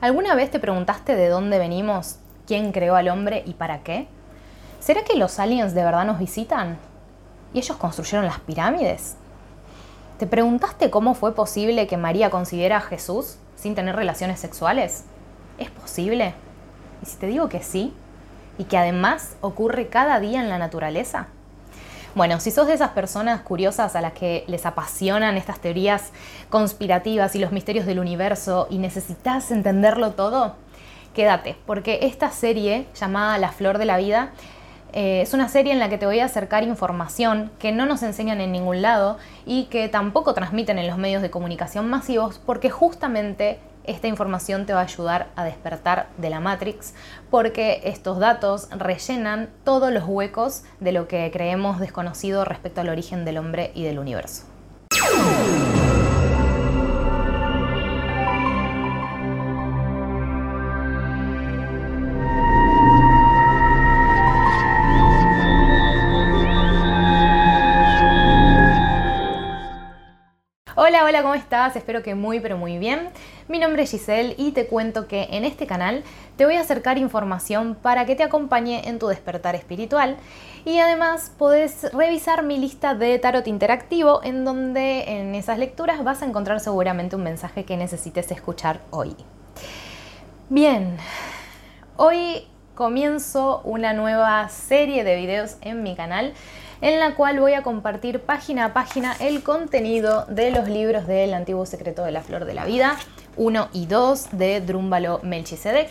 ¿Alguna vez te preguntaste de dónde venimos, quién creó al hombre y para qué? ¿Será que los aliens de verdad nos visitan? ¿Y ellos construyeron las pirámides? ¿Te preguntaste cómo fue posible que María concibiera a Jesús sin tener relaciones sexuales? ¿Es posible? ¿Y si te digo que sí? ¿Y que además ocurre cada día en la naturaleza? Bueno, si sos de esas personas curiosas a las que les apasionan estas teorías conspirativas y los misterios del universo y necesitas entenderlo todo, quédate, porque esta serie llamada La Flor de la Vida eh, es una serie en la que te voy a acercar información que no nos enseñan en ningún lado y que tampoco transmiten en los medios de comunicación masivos porque justamente esta información te va a ayudar a despertar de la Matrix porque estos datos rellenan todos los huecos de lo que creemos desconocido respecto al origen del hombre y del universo. Hola, hola, ¿cómo estás? Espero que muy, pero muy bien. Mi nombre es Giselle y te cuento que en este canal te voy a acercar información para que te acompañe en tu despertar espiritual y además podés revisar mi lista de tarot interactivo en donde en esas lecturas vas a encontrar seguramente un mensaje que necesites escuchar hoy. Bien, hoy comienzo una nueva serie de videos en mi canal en la cual voy a compartir página a página el contenido de los libros del Antiguo Secreto de la Flor de la Vida, 1 y 2 de Drúmbalo Melchizedek,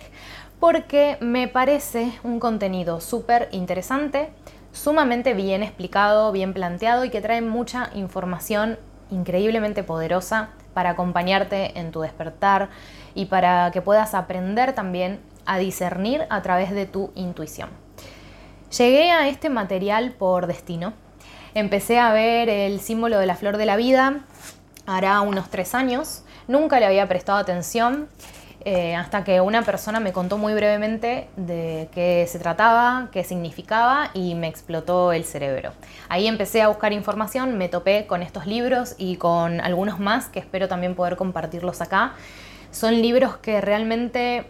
porque me parece un contenido súper interesante, sumamente bien explicado, bien planteado y que trae mucha información increíblemente poderosa para acompañarte en tu despertar y para que puedas aprender también a discernir a través de tu intuición. Llegué a este material por destino. Empecé a ver el símbolo de la flor de la vida hará unos tres años. Nunca le había prestado atención eh, hasta que una persona me contó muy brevemente de qué se trataba, qué significaba y me explotó el cerebro. Ahí empecé a buscar información, me topé con estos libros y con algunos más que espero también poder compartirlos acá. Son libros que realmente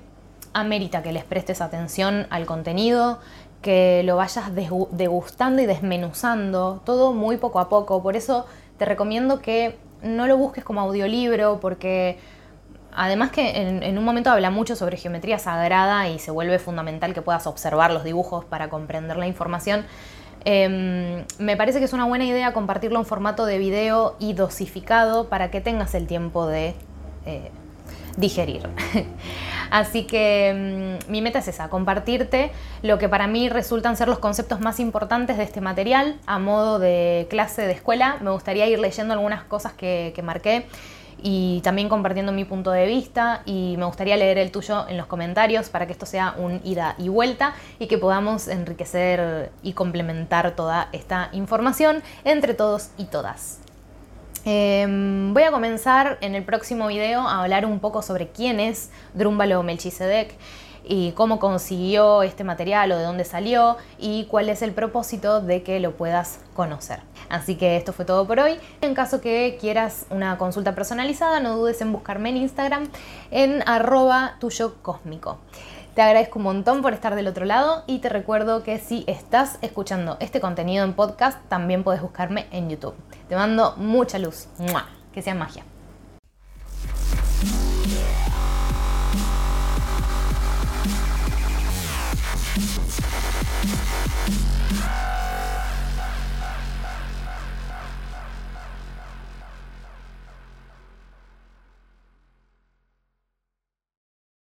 amerita que les prestes atención al contenido, que lo vayas degustando y desmenuzando, todo muy poco a poco. Por eso te recomiendo que no lo busques como audiolibro, porque además que en, un momento habla mucho sobre geometría sagrada y se vuelve fundamental que puedas observar los dibujos para comprender la información. Em, me parece que es una buena idea compartirlo en formato de video y dosificado para que tengas el tiempo de eh, digerir. Así que mm, mi meta es esa, compartirte lo que para mí resultan ser los conceptos más importantes de este material a modo de clase de escuela. Me gustaría ir leyendo algunas cosas que, que marqué y también compartiendo mi punto de vista y me gustaría leer el tuyo en los comentarios para que esto sea un ida y vuelta y que podamos enriquecer y complementar toda esta información entre todos y todas. Em, voy a comenzar en el próximo video a hablar un poco sobre quién es Drúmbalo Melchizedek y cómo consiguió este material o de dónde salió y cuál es el propósito de que lo puedas conocer. Así que esto fue todo por hoy. En caso que quieras una consulta personalizada, no dudes en buscarme en Instagram en arroba tuyo cósmico. Te agradezco un montón por estar del otro lado y te recuerdo que si estás escuchando este contenido en podcast, también puedes buscarme en YouTube. Te mando mucha luz. Que sea magia.